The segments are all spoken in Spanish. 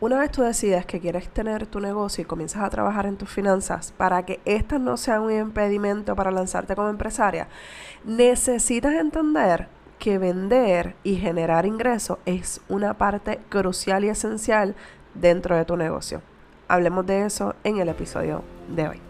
una vez tú decides que quieres tener tu negocio y comienzas a trabajar en tus finanzas para que estas no sean un impedimento para lanzarte como empresaria, necesitas entender que vender y generar ingresos es una parte crucial y esencial dentro de tu negocio. Hablemos de eso en el episodio de hoy.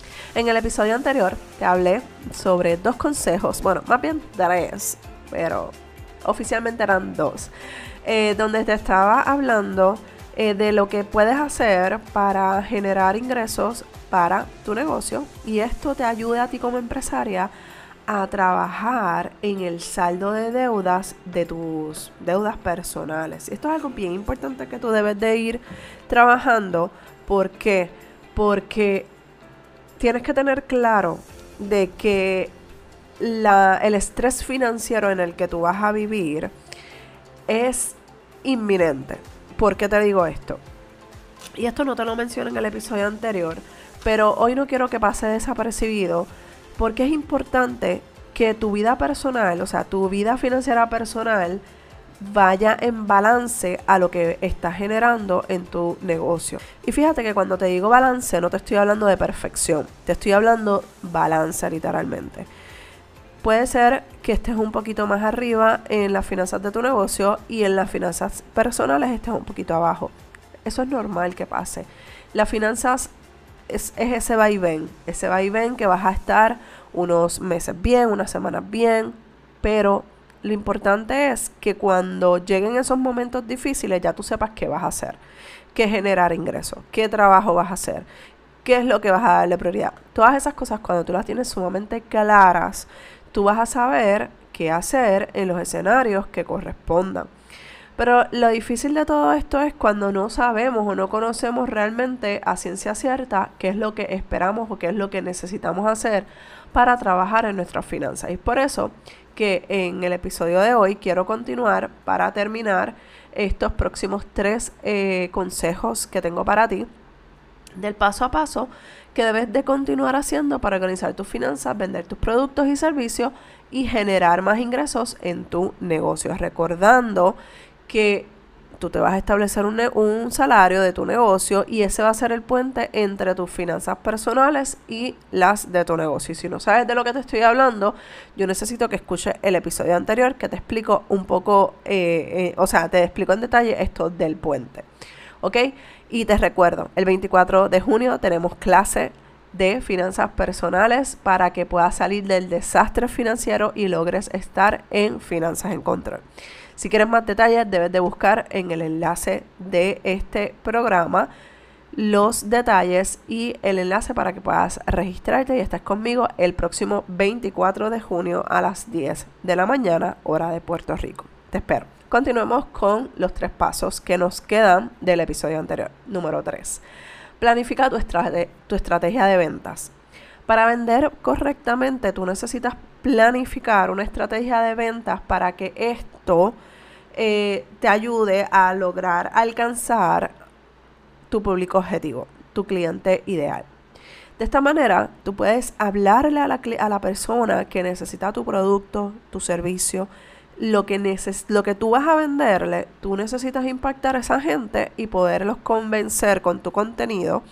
En el episodio anterior te hablé sobre dos consejos, bueno, más bien tres, pero oficialmente eran dos, eh, donde te estaba hablando eh, de lo que puedes hacer para generar ingresos para tu negocio y esto te ayuda a ti como empresaria a trabajar en el saldo de deudas de tus deudas personales. Esto es algo bien importante que tú debes de ir trabajando. ¿Por qué? Porque tienes que tener claro de que el estrés financiero en el que tú vas a vivir es inminente. ¿Por qué te digo esto? Y esto no te lo mencioné en el episodio anterior, pero hoy no quiero que pase desapercibido porque es importante que tu vida personal, o sea, tu vida financiera personal, vaya en balance a lo que estás generando en tu negocio. Y fíjate que cuando te digo balance no te estoy hablando de perfección, te estoy hablando balance literalmente. Puede ser que estés un poquito más arriba en las finanzas de tu negocio y en las finanzas personales estés un poquito abajo. Eso es normal que pase. Las finanzas es, es ese vaivén, ese vaivén que vas a estar unos meses bien, unas semanas bien, pero lo importante es que cuando lleguen esos momentos difíciles ya tú sepas qué vas a hacer, qué generar ingresos, qué trabajo vas a hacer, qué es lo que vas a darle prioridad. Todas esas cosas cuando tú las tienes sumamente claras, tú vas a saber qué hacer en los escenarios que correspondan. Pero lo difícil de todo esto es cuando no sabemos o no conocemos realmente a ciencia cierta qué es lo que esperamos o qué es lo que necesitamos hacer para trabajar en nuestras finanzas. Y por eso que en el episodio de hoy quiero continuar para terminar estos próximos tres eh, consejos que tengo para ti del paso a paso que debes de continuar haciendo para organizar tus finanzas, vender tus productos y servicios y generar más ingresos en tu negocio. Recordando que tú te vas a establecer un, un, salario de tu negocio y ese va a ser el puente entre tus finanzas personales y las de tu negocio. Y si no sabes de lo que te estoy hablando, yo necesito que escuches el episodio anterior que te explico un poco, eh, eh, o sea, te explico en detalle esto del puente. ¿Ok? Y te recuerdo, el 24 de junio tenemos clase de finanzas personales para que puedas salir del desastre financiero y logres estar en finanzas en control. Si quieres más detalles, debes de buscar en el enlace de este programa los detalles y el enlace para que puedas registrarte y estés conmigo el próximo 24 de junio a las 10 de la mañana, hora de Puerto Rico. Te espero. Continuemos con los tres pasos que nos quedan del episodio anterior. Número 3. Planifica tu, tu estrategia de ventas. Para vender correctamente, tú necesitas planificar una estrategia de ventas para que esto eh, te ayude a lograr alcanzar tu público objetivo, tu cliente ideal. De esta manera, tú puedes hablarle a la, a la persona que necesita tu producto, tu servicio, lo que, lo que tú vas a venderle, tú necesitas impactar a esa gente y poderlos convencer con tu contenido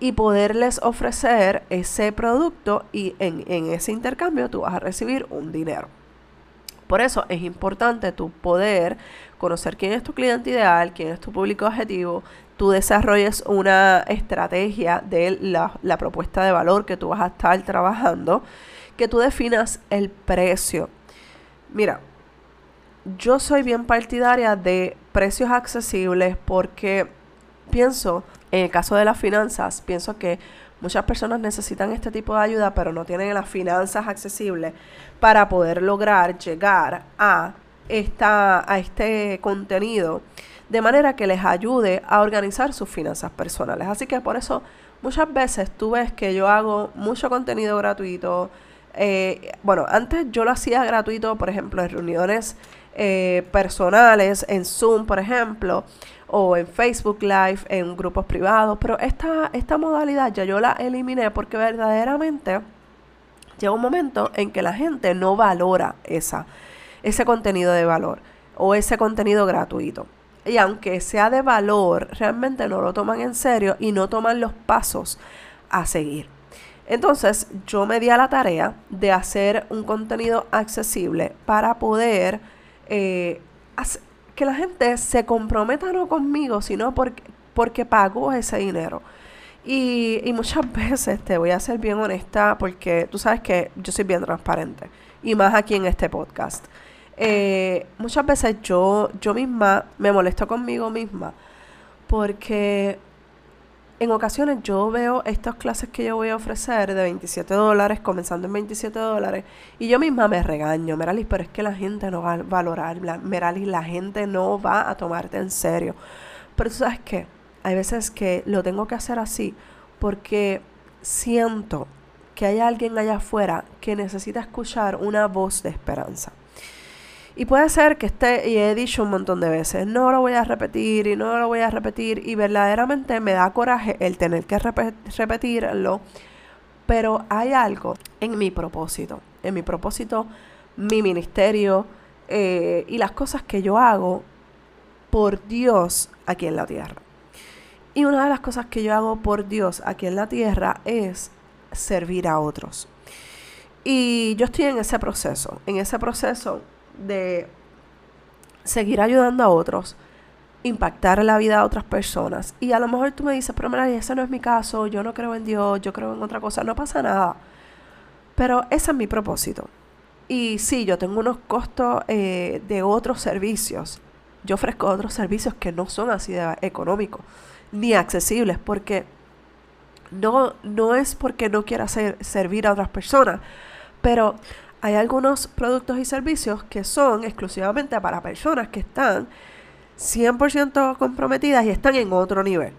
y poderles ofrecer ese producto y en, en ese intercambio tú vas a recibir un dinero. Por eso es importante tu poder conocer quién es tu cliente ideal, quién es tu público objetivo, tú desarrolles una estrategia de la, propuesta de valor que tú vas a estar trabajando, que tú definas el precio. Mira, yo soy bien partidaria de precios accesibles porque pienso, en el caso de las finanzas, pienso que Muchas personas necesitan este tipo de ayuda, pero no tienen las finanzas accesibles para poder lograr llegar a, esta, a este contenido de manera que les ayude a organizar sus finanzas personales. Así que por eso muchas veces tú ves que yo hago mucho contenido gratuito. Eh, bueno, antes yo lo hacía gratuito, por ejemplo, en reuniones eh, personales, en Zoom, por ejemplo, o en Facebook Live, en grupos privados, pero esta, esta modalidad ya yo la eliminé porque verdaderamente llega un momento en que la gente no valora esa, ese contenido de valor o ese contenido gratuito. Y aunque sea de valor, realmente no lo toman en serio y no toman los pasos a seguir. Entonces yo me di a la tarea de hacer un contenido accesible para poder eh, que la gente se comprometa no conmigo, sino porque, porque pagó ese dinero. Y, y, muchas veces te voy a ser bien honesta porque tú sabes que yo soy bien transparente y más aquí en este podcast. Eh, muchas veces yo, yo misma me molesto conmigo misma porque en ocasiones yo veo estas clases que yo voy a ofrecer de 27 dólares, comenzando en 27 dólares, y yo misma me regaño, Meralis, pero es que la gente no va a valorar, Meralis, la gente no va a tomarte en serio. Pero tú sabes qué, hay veces que lo tengo que hacer así porque siento que hay alguien allá afuera que necesita escuchar una voz de esperanza. Y puede ser que esté, y he dicho un montón de veces, no lo voy a repetir y no lo voy a repetir, y verdaderamente me da coraje el tener que repetirlo, pero hay algo en mi propósito, en mi propósito, mi ministerio eh, y las cosas que yo hago por Dios aquí en la tierra. Y una de las cosas que yo hago por Dios aquí en la tierra es servir a otros. Y yo estoy en ese proceso, en ese proceso de seguir ayudando a otros, impactar la vida de otras personas. Y a lo mejor tú me dices, pero ese no es mi caso, yo no creo en Dios, yo creo en otra cosa, no pasa nada. Pero ese es mi propósito. Y sí, yo tengo unos costos eh, de otros servicios. Yo ofrezco otros servicios que no son así de económicos ni accesibles, porque no, no es porque no quiera servir a otras personas, pero hay algunos productos y servicios que son exclusivamente para personas que están 100% comprometidas y están en otro nivel.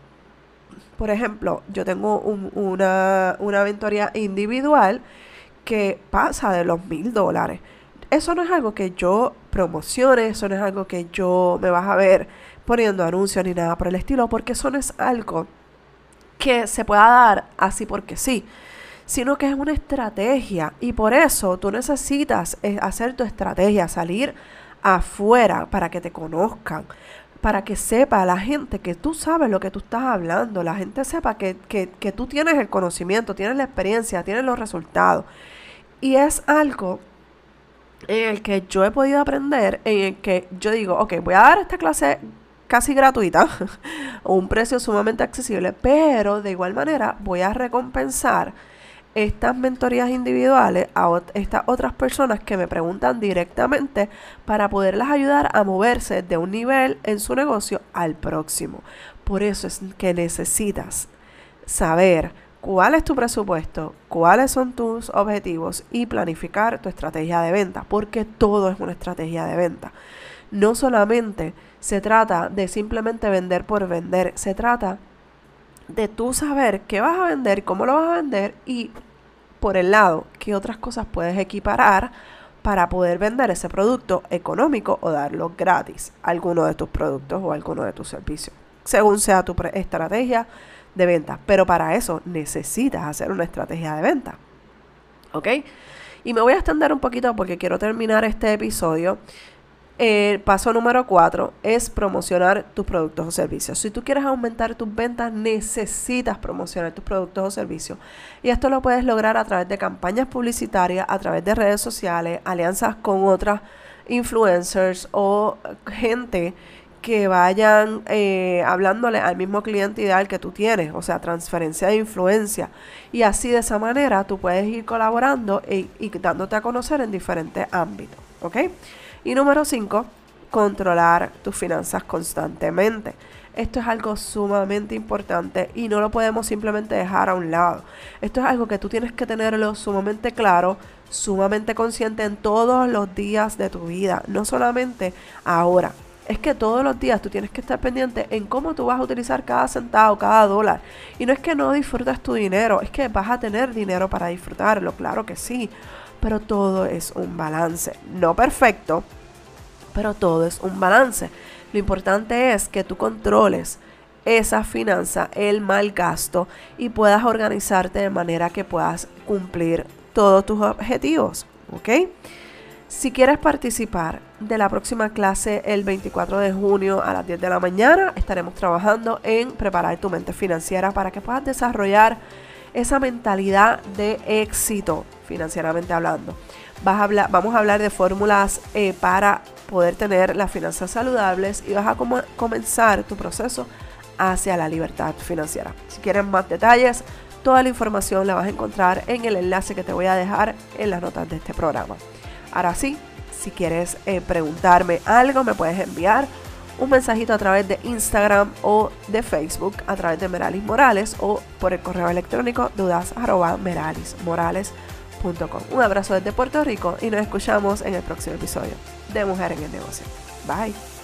Por ejemplo, yo tengo una, una aventoría individual que pasa de los mil dólares. Eso no es algo que yo promocione, eso no es algo que yo me vas a ver poniendo anuncios ni nada por el estilo, porque eso no es algo que se pueda dar así porque sí sino que es una estrategia y por eso tú necesitas eh, hacer tu estrategia, salir afuera para que te conozcan, para que sepa la gente que tú sabes lo que tú estás hablando, la gente sepa que, que, que tú tienes el conocimiento, tienes la experiencia, tienes los resultados. Y es algo en el que yo he podido aprender, en el que yo digo, ok, voy a dar esta clase casi gratuita, un precio sumamente accesible, pero de igual manera voy a recompensar estas mentorías individuales a estas otras personas que me preguntan directamente para poderlas ayudar a moverse de un nivel en su negocio al próximo. Por eso es que necesitas saber cuál es tu presupuesto, cuáles son tus objetivos y planificar tu estrategia de venta, porque todo es una estrategia de venta. No solamente se trata de simplemente vender por vender, se trata de tú saber qué vas a vender, cómo lo vas a vender y por el lado qué otras cosas puedes equiparar para poder vender ese producto económico o darlo gratis, alguno de tus productos o alguno de tus servicios, según sea tu estrategia de venta. Pero para eso necesitas hacer una estrategia de venta. ¿Ok? Y me voy a extender un poquito porque quiero terminar este episodio el paso número cuatro es promocionar tus productos o servicios. Si tú quieres aumentar tus ventas, necesitas promocionar tus productos o servicios. Y esto lo puedes lograr a través de campañas publicitarias, a través de redes sociales, alianzas con otras influencers o gente que vayan eh, hablándole al mismo cliente ideal que tú tienes, o sea, transferencia de influencia. Y así de esa manera tú puedes ir colaborando y, y dándote a conocer en diferentes ámbitos. ¿Ok? Y número 5, controlar tus finanzas constantemente. Esto es algo sumamente importante y no lo podemos simplemente dejar a un lado. Esto es algo que tú tienes que tenerlo sumamente claro, sumamente consciente en todos los días de tu vida, no solamente ahora. es que todos los días tú tienes que estar pendiente en cómo tú vas a utilizar cada centavo, cada dólar. Y no es que no disfrutas tu dinero, es que vas a tener dinero para disfrutarlo, claro que sí. Pero todo es un balance. No perfecto, pero todo es un balance. Lo importante es que tú controles esa finanza, el mal gasto y puedas organizarte de manera que puedas cumplir todos tus objetivos. ¿Ok? Si quieres participar de la próxima clase el 24 de junio a las 10 de la mañana, estaremos trabajando en preparar tu mente financiera para que puedas desarrollar esa mentalidad de éxito financieramente hablando. Vas a hablar, vamos a hablar de fórmulas eh, para poder tener las finanzas saludables y vas a comenzar tu proceso hacia la libertad financiera. Si quieres más detalles, toda la información la vas a encontrar en el enlace que te voy a dejar en las notas de este programa. Ahora sí, si quieres eh, preguntarme algo, me puedes enviar un mensajito a través de Instagram o de Facebook a través de Meralis Morales o por el correo electrónico dudas Un abrazo desde Puerto Rico y nos escuchamos en el próximo episodio de Mujer en el Negocio. Bye.